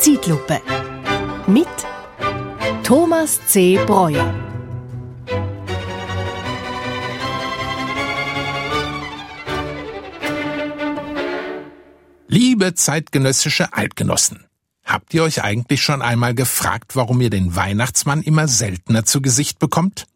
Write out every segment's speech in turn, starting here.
Zeitlupe. Mit Thomas C. Breuer. Liebe zeitgenössische Altgenossen, habt ihr euch eigentlich schon einmal gefragt, warum ihr den Weihnachtsmann immer seltener zu Gesicht bekommt?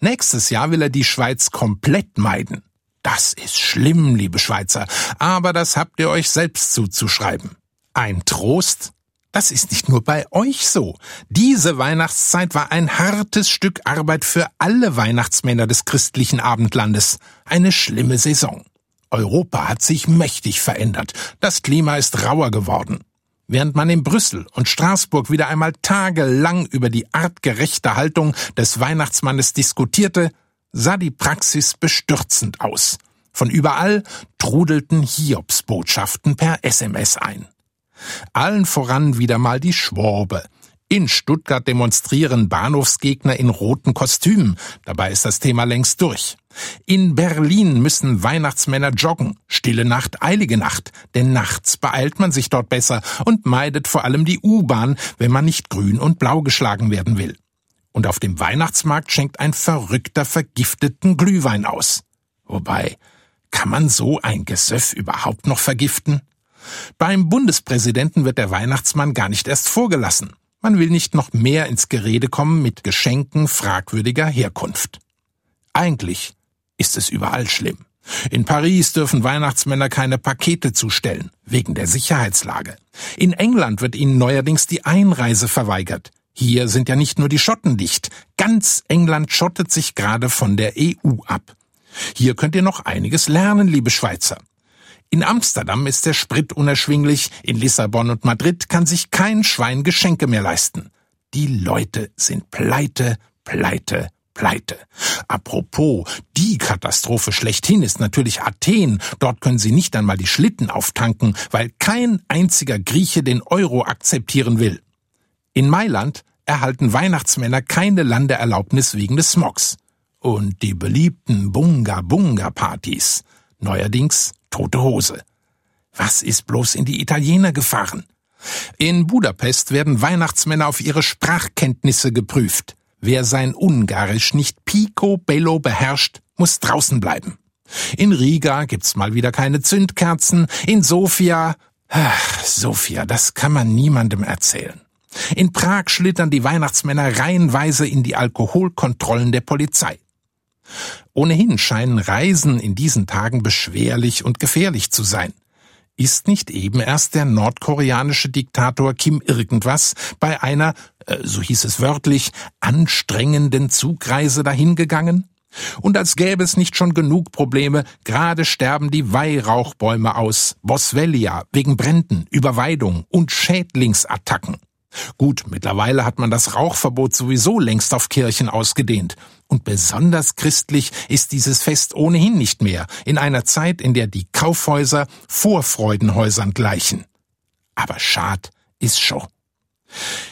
Nächstes Jahr will er die Schweiz komplett meiden. Das ist schlimm, liebe Schweizer, aber das habt ihr euch selbst zuzuschreiben. Ein Trost? Das ist nicht nur bei euch so. Diese Weihnachtszeit war ein hartes Stück Arbeit für alle Weihnachtsmänner des christlichen Abendlandes. Eine schlimme Saison. Europa hat sich mächtig verändert. Das Klima ist rauer geworden. Während man in Brüssel und Straßburg wieder einmal tagelang über die artgerechte Haltung des Weihnachtsmannes diskutierte, sah die Praxis bestürzend aus. Von überall trudelten Hiobsbotschaften per SMS ein. Allen voran wieder mal die Schworbe. In Stuttgart demonstrieren Bahnhofsgegner in roten Kostümen. Dabei ist das Thema längst durch. In Berlin müssen Weihnachtsmänner joggen. Stille Nacht, eilige Nacht. Denn nachts beeilt man sich dort besser und meidet vor allem die U-Bahn, wenn man nicht grün und blau geschlagen werden will. Und auf dem Weihnachtsmarkt schenkt ein Verrückter vergifteten Glühwein aus. Wobei, kann man so ein Gesöff überhaupt noch vergiften? Beim Bundespräsidenten wird der Weihnachtsmann gar nicht erst vorgelassen. Man will nicht noch mehr ins Gerede kommen mit Geschenken fragwürdiger Herkunft. Eigentlich ist es überall schlimm. In Paris dürfen Weihnachtsmänner keine Pakete zustellen, wegen der Sicherheitslage. In England wird ihnen neuerdings die Einreise verweigert. Hier sind ja nicht nur die Schotten dicht. Ganz England schottet sich gerade von der EU ab. Hier könnt ihr noch einiges lernen, liebe Schweizer. In Amsterdam ist der Sprit unerschwinglich, in Lissabon und Madrid kann sich kein Schwein Geschenke mehr leisten. Die Leute sind pleite, pleite, pleite. Apropos, die Katastrophe schlechthin ist natürlich Athen. Dort können sie nicht einmal die Schlitten auftanken, weil kein einziger Grieche den Euro akzeptieren will. In Mailand erhalten Weihnachtsmänner keine Landeerlaubnis wegen des Smogs. Und die beliebten Bunga-Bunga-Partys. Neuerdings tote Hose. Was ist bloß in die Italiener gefahren? In Budapest werden Weihnachtsmänner auf ihre Sprachkenntnisse geprüft. Wer sein Ungarisch nicht picobello beherrscht, muss draußen bleiben. In Riga gibt's mal wieder keine Zündkerzen. In Sofia, ach, Sofia, das kann man niemandem erzählen. In Prag schlittern die Weihnachtsmänner reihenweise in die Alkoholkontrollen der Polizei. Ohnehin scheinen Reisen in diesen Tagen beschwerlich und gefährlich zu sein. Ist nicht eben erst der nordkoreanische Diktator Kim irgendwas bei einer, äh, so hieß es wörtlich, anstrengenden Zugreise dahingegangen? Und als gäbe es nicht schon genug Probleme, gerade sterben die Weihrauchbäume aus, Boswellia, wegen Bränden, Überweidung und Schädlingsattacken. Gut, mittlerweile hat man das Rauchverbot sowieso längst auf Kirchen ausgedehnt. Und besonders christlich ist dieses Fest ohnehin nicht mehr, in einer Zeit, in der die Kaufhäuser Vorfreudenhäusern gleichen. Aber schad ist schon.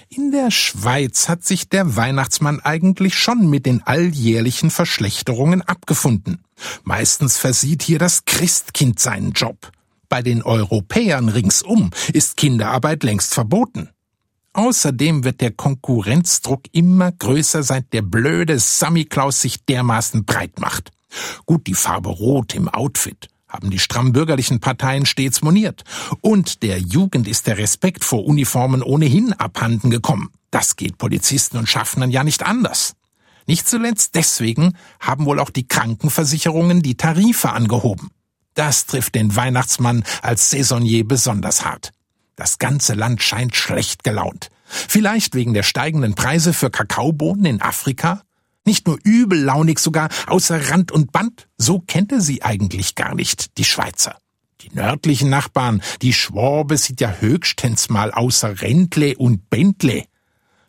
In der Schweiz hat sich der Weihnachtsmann eigentlich schon mit den alljährlichen Verschlechterungen abgefunden. Meistens versieht hier das Christkind seinen Job. Bei den Europäern ringsum ist Kinderarbeit längst verboten. Außerdem wird der Konkurrenzdruck immer größer, seit der blöde Sammy Klaus sich dermaßen breit macht. Gut, die Farbe Rot im Outfit haben die stramm bürgerlichen Parteien stets moniert. Und der Jugend ist der Respekt vor Uniformen ohnehin abhanden gekommen. Das geht Polizisten und Schaffnern ja nicht anders. Nicht zuletzt deswegen haben wohl auch die Krankenversicherungen die Tarife angehoben. Das trifft den Weihnachtsmann als Saisonnier besonders hart. Das ganze Land scheint schlecht gelaunt. Vielleicht wegen der steigenden Preise für Kakaobohnen in Afrika? Nicht nur übellaunig, sogar außer Rand und Band? So kennt er sie eigentlich gar nicht, die Schweizer. Die nördlichen Nachbarn, die Schwabe sieht ja höchstens mal außer Rentle und Bentle.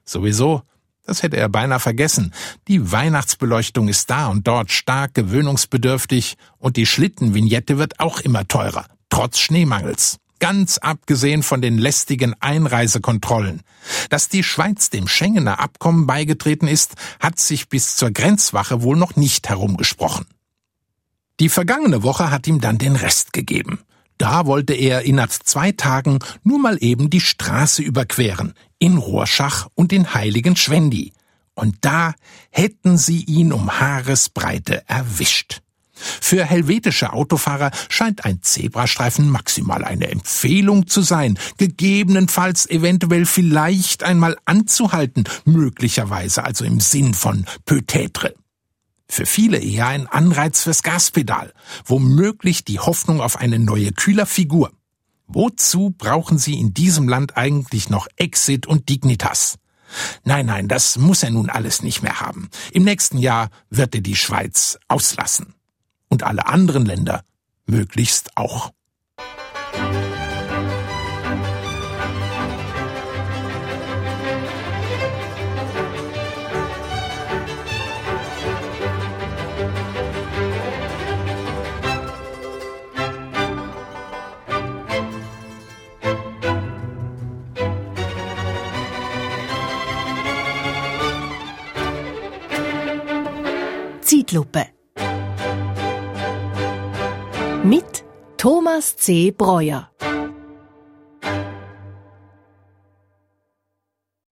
Sowieso, das hätte er beinahe vergessen. Die Weihnachtsbeleuchtung ist da und dort stark gewöhnungsbedürftig und die Schlittenvignette wird auch immer teurer, trotz Schneemangels ganz abgesehen von den lästigen Einreisekontrollen. Dass die Schweiz dem Schengener Abkommen beigetreten ist, hat sich bis zur Grenzwache wohl noch nicht herumgesprochen. Die vergangene Woche hat ihm dann den Rest gegeben. Da wollte er innerhalb zwei Tagen nur mal eben die Straße überqueren, in Rorschach und in Heiligen Schwendi. Und da hätten sie ihn um Haaresbreite erwischt. Für helvetische Autofahrer scheint ein Zebrastreifen maximal eine Empfehlung zu sein, gegebenenfalls eventuell vielleicht einmal anzuhalten, möglicherweise also im Sinn von peut-être. Für viele eher ein Anreiz fürs Gaspedal, womöglich die Hoffnung auf eine neue Kühlerfigur. Wozu brauchen Sie in diesem Land eigentlich noch Exit und Dignitas? Nein, nein, das muss er nun alles nicht mehr haben. Im nächsten Jahr wird er die Schweiz auslassen. Und alle anderen Länder möglichst auch. Zeitlupe. Mit Thomas C. Breuer